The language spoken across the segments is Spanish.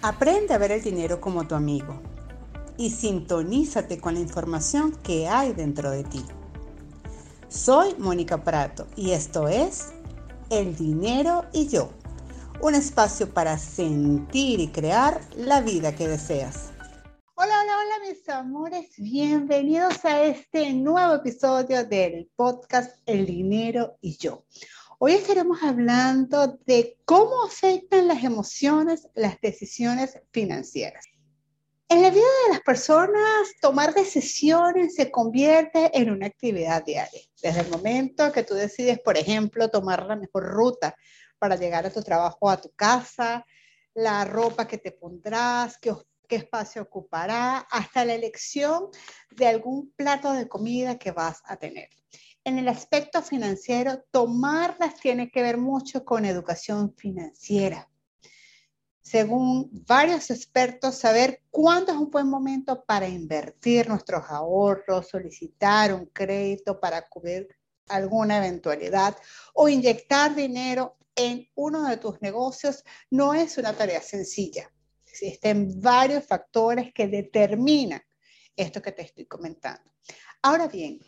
Aprende a ver el dinero como tu amigo y sintonízate con la información que hay dentro de ti. Soy Mónica Prato y esto es El dinero y yo, un espacio para sentir y crear la vida que deseas. Hola, hola, hola mis amores, bienvenidos a este nuevo episodio del podcast El dinero y yo. Hoy estaremos hablando de cómo afectan las emociones las decisiones financieras. En la vida de las personas, tomar decisiones se convierte en una actividad diaria. Desde el momento que tú decides, por ejemplo, tomar la mejor ruta para llegar a tu trabajo o a tu casa, la ropa que te pondrás, qué, qué espacio ocupará, hasta la elección de algún plato de comida que vas a tener en el aspecto financiero, tomarlas tiene que ver mucho con educación financiera. Según varios expertos, saber cuándo es un buen momento para invertir nuestros ahorros, solicitar un crédito para cubrir alguna eventualidad o inyectar dinero en uno de tus negocios no es una tarea sencilla. Existen varios factores que determinan esto que te estoy comentando. Ahora bien,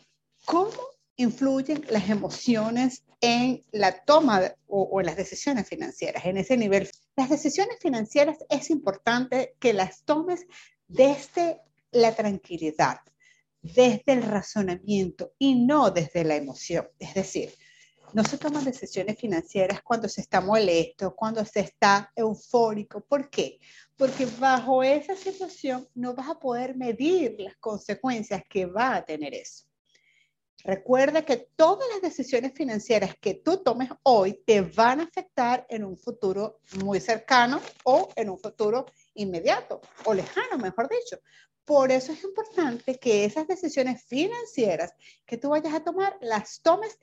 ¿cómo influyen las emociones en la toma o, en las decisiones financieras, en ese nivel. Las decisiones financieras es importante que las tomes desde la tranquilidad, desde el razonamiento y no desde la emoción. Es decir, no se toman decisiones financieras cuando se está molesto, cuando se está eufórico. ¿Por qué? Porque bajo esa situación no vas a poder medir las consecuencias que va a tener eso. Recuerda que todas las decisiones financieras que tú tomes hoy te van a afectar en un futuro muy cercano o en un futuro inmediato o lejano, mejor dicho. Por eso es importante que esas decisiones financieras que tú vayas a tomar las tomes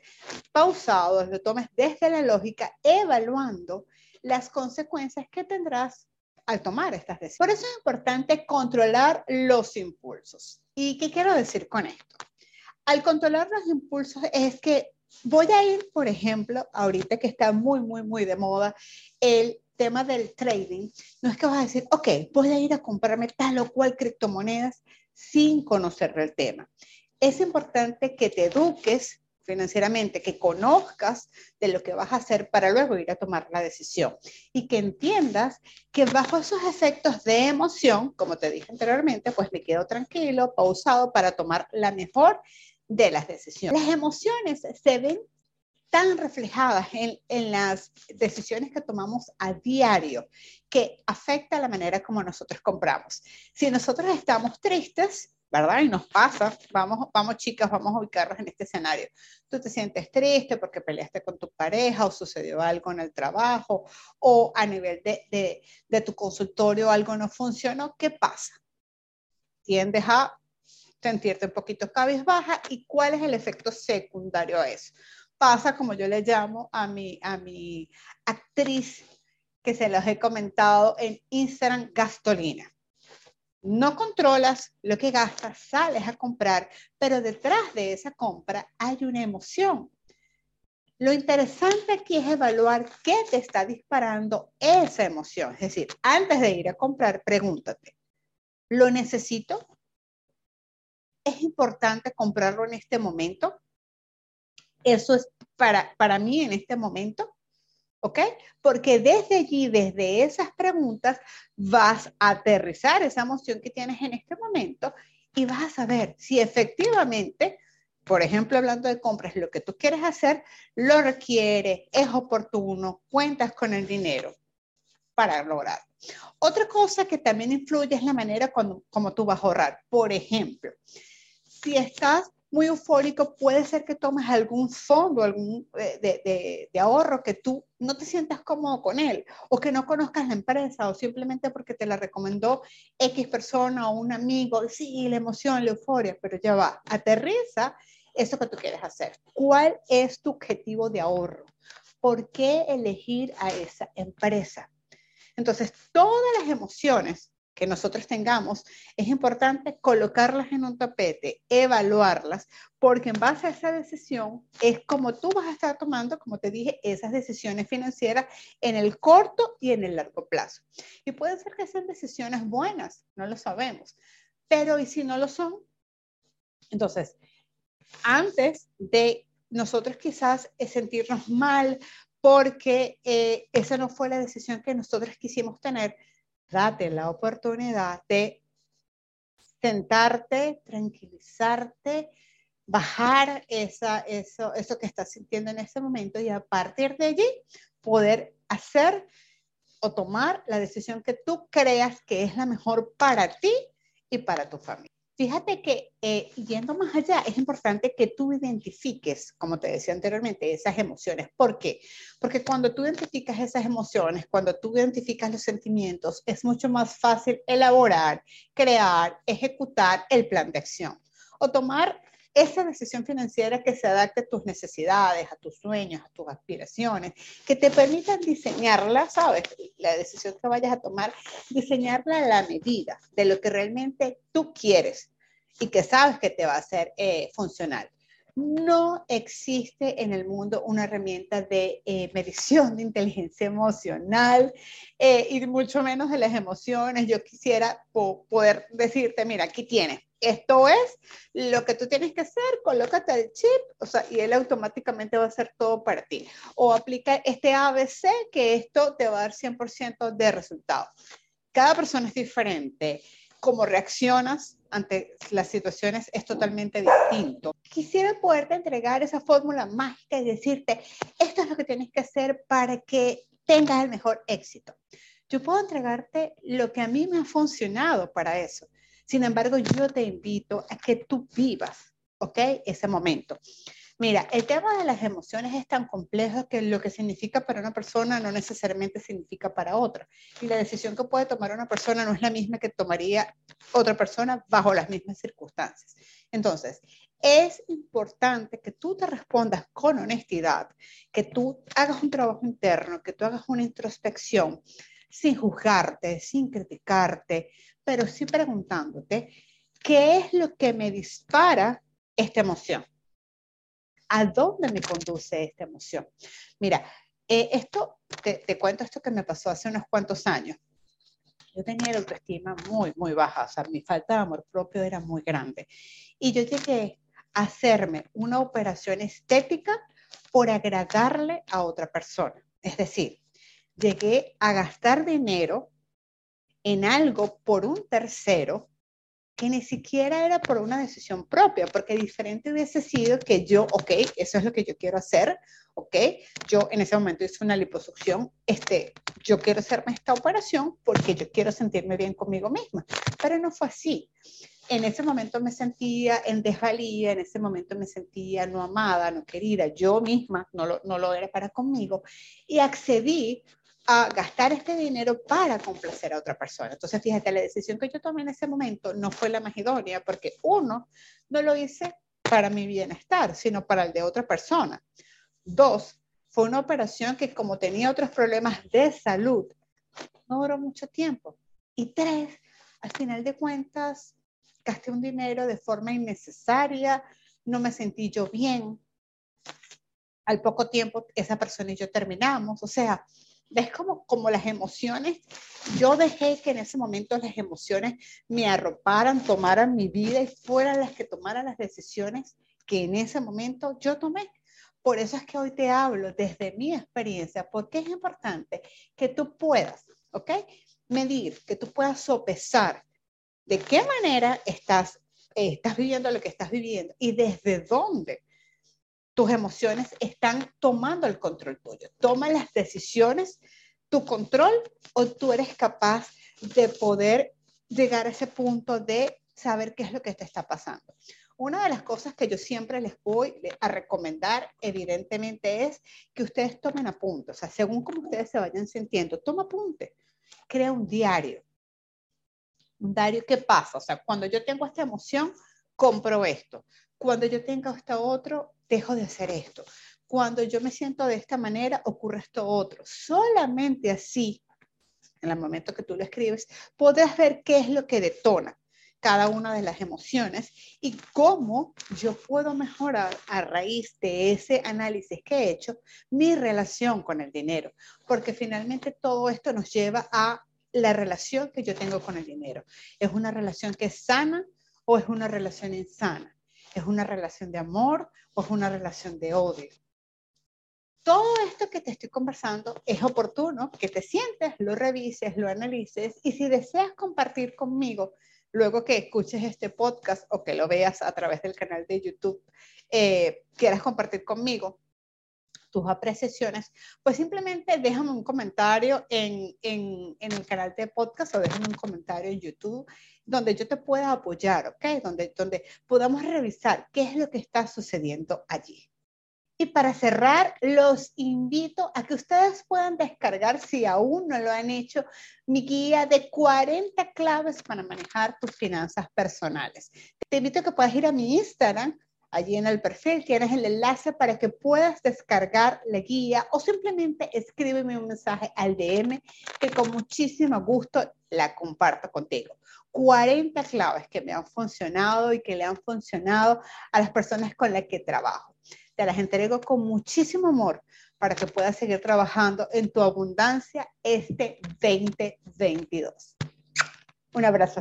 pausados, las tomes desde la lógica, evaluando las consecuencias que tendrás al tomar estas decisiones. Por eso es importante controlar los impulsos. ¿Y qué quiero decir con esto? Al controlar los impulsos es que voy a ir, por ejemplo, ahorita que está muy, muy, muy de moda el tema del trading, no es que vas a decir, ok, voy a ir a comprarme tal o cual criptomonedas sin conocer el tema. Es importante que te eduques financieramente, que conozcas de lo que vas a hacer para luego ir a tomar la decisión y que entiendas que bajo esos efectos de emoción, como te dije anteriormente, pues me quedo tranquilo, pausado para tomar la mejor de las decisiones. Las emociones se ven tan reflejadas en, en, las decisiones que tomamos a diario que afecta la manera como nosotros compramos. Si nosotros estamos tristes, ¿verdad? Y nos pasa, vamos, vamos chicas, vamos a ubicarnos en este escenario. Tú te sientes triste porque peleaste con tu pareja o sucedió algo en el trabajo o a nivel de, de, de tu consultorio algo no funcionó, ¿qué pasa? Tiendes a sentirte un poquito cabizbaja y cuál es el efecto secundario a eso. Pasa como yo le llamo a mi, a mi actriz que se los he comentado en Instagram, Gastolina. No controlas lo que gastas, sales a comprar, pero detrás de esa compra hay una emoción. Lo interesante aquí es evaluar qué te está disparando esa emoción. Es decir, antes de ir a comprar, pregúntate, ¿lo necesito? Es importante comprarlo en este momento. Eso es para, para mí en este momento. ¿Ok? Porque desde allí, desde esas preguntas, vas a aterrizar esa emoción que tienes en este momento y vas a saber si efectivamente, por ejemplo, hablando de compras, lo que tú quieres hacer lo requiere, es oportuno, cuentas con el dinero para lograr. Otra cosa que también influye es la manera como tú vas a ahorrar. Por ejemplo, si estás muy eufórico, puede ser que tomes algún fondo, algún eh, de, de, ahorro que tú no te sientas cómodo con él, o que no conozcas la empresa, o simplemente porque te la recomendó X persona o un amigo. Sí, la emoción, la euforia, pero ya va, aterriza eso que tú quieres hacer. ¿Cuál es tu objetivo de ahorro? ¿Por qué elegir a esa empresa? Entonces, todas las emociones que nosotros tengamos, es importante colocarlas en un tapete, evaluarlas, porque en base a esa decisión es como tú vas a estar tomando, como te dije, esas decisiones financieras en el corto y en el largo plazo. Y puede ser que sean decisiones buenas, no lo sabemos, pero ¿y si no lo son? Entonces, antes de nosotros quizás sentirnos mal porque eh, esa no fue la decisión que nosotros quisimos tener, date la oportunidad de sentarte, tranquilizarte, bajar esa, eso, eso que estás sintiendo en ese momento y a partir de allí poder hacer o tomar la decisión que tú creas que es la mejor para ti y para tu familia. Fíjate que eh, yendo más allá, es importante que tú identifiques, como te decía anteriormente, esas emociones. ¿Por qué? Porque cuando tú identificas esas emociones, cuando tú identificas los sentimientos, es mucho más fácil elaborar, crear, ejecutar el plan de acción o tomar esa decisión financiera que se adapte a tus necesidades, a tus sueños, a tus aspiraciones, que te permitan diseñarla, ¿sabes? La decisión que vayas a tomar, diseñarla a la medida de lo que realmente tú quieres y que sabes que te va a hacer eh, funcional. No existe en el mundo una herramienta de eh, medición de inteligencia emocional eh, y mucho menos de las emociones. Yo quisiera poder decirte, mira, aquí tienes esto es lo que tú tienes que hacer, colócate el chip, o sea, y él automáticamente va a hacer todo para ti. O aplica este ABC que esto te va a dar 100% de resultado. Cada persona es diferente. Cómo reaccionas ante las situaciones es totalmente distinto. Quisiera poderte entregar esa fórmula mágica y decirte, esto es lo que tienes que hacer para que tengas el mejor éxito. Yo puedo entregarte lo que a mí me ha funcionado para eso sin embargo, yo te invito a que tú vivas, ¿ok? Ese momento. Mira, el tema de las emociones es tan complejo que lo que significa para una persona no necesariamente significa para otra. Y la decisión que puede tomar una persona no es la misma que tomaría otra persona bajo las mismas circunstancias. Entonces, es importante que tú te respondas con honestidad, que tú hagas un trabajo interno, que tú hagas una introspección sin juzgarte, sin criticarte, pero sí preguntándote, ¿qué es lo que me dispara esta emoción? ¿A dónde me conduce esta emoción? Mira, eh, esto, te, te, cuento esto que me pasó hace unos cuantos años. Yo tenía la autoestima muy, muy baja, o sea, mi falta de amor propio era muy grande. Y yo llegué a hacerme una operación estética por agradarle a otra persona. Es decir, llegué a gastar dinero en algo por un tercero que ni siquiera era por una decisión propia, porque diferente hubiese sido que yo, ok, eso es lo que yo quiero hacer, ok, yo en ese momento hice una liposucción, este, yo quiero hacerme esta operación porque yo quiero sentirme bien conmigo misma, pero no fue así. En ese momento me sentía en desvalía, en ese momento me sentía no amada, no querida, yo misma no lo, no lo era para conmigo y accedí a gastar este dinero para complacer a otra persona. Entonces, fíjate, la decisión que yo tomé en ese momento no fue la más idónea porque uno, no lo hice para mi bienestar, sino para el de otra persona. Dos, fue una operación que como tenía otros problemas de salud, no duró mucho tiempo. Y tres, al final de cuentas, gasté un dinero de forma innecesaria, no me sentí yo bien. Al poco tiempo, esa persona y yo terminamos. O sea, ves como, como las emociones, yo dejé que en ese momento las emociones me arroparan, tomaran mi vida y fueran las que tomaran las decisiones que en ese momento yo tomé. Por eso es que hoy te hablo desde mi experiencia, porque es importante que tú puedas, ¿ok? Medir, que tú puedas sopesar de qué manera estás, eh, estás viviendo lo que estás viviendo y desde dónde tus emociones están tomando el control tuyo. Toma las decisiones, tu control, o tú eres capaz de poder llegar a ese punto de saber qué es lo que te está pasando. Una de las cosas que yo siempre les voy a recomendar, evidentemente, es que ustedes tomen apuntes. O sea, según como ustedes se vayan sintiendo, toma apunte. Crea un diario. Un diario, ¿qué pasa? O sea, cuando yo tengo esta emoción, compro esto. Cuando yo tenga esto otro, dejo de hacer esto. Cuando yo me siento de esta manera, ocurre esto otro. Solamente así en el momento que tú lo escribes, podrás ver qué es lo que detona cada una de las emociones y cómo yo puedo mejorar a raíz de ese análisis que he hecho mi relación con el dinero, porque finalmente todo esto nos lleva a la relación que yo tengo con el dinero. ¿Es una relación que es sana o es una relación insana? ¿Es una relación de amor o es una relación de odio? Todo esto que te estoy conversando es oportuno que te sientes, lo revises, lo analices y si deseas compartir conmigo luego que escuches este podcast o que lo veas a través del canal de YouTube, eh, quieras compartir conmigo tus apreciaciones, pues simplemente déjame un comentario en, en, en, el canal de podcast o déjame un comentario en YouTube donde yo te pueda apoyar, ¿ok? Donde, donde podamos revisar qué es lo que está sucediendo allí. Y para cerrar, los invito a que ustedes puedan descargar, si aún no lo han hecho, mi guía de 40 claves para manejar tus finanzas personales. Te invito a que puedas ir a mi Instagram. Allí en el perfil tienes el enlace para que puedas descargar la guía o simplemente escríbeme un mensaje al DM que con muchísimo gusto la comparto contigo. 40 claves que me han funcionado y que le han funcionado a las personas con las que trabajo te las entrego con muchísimo amor para que puedas seguir trabajando en tu abundancia este 2022. Un abrazo.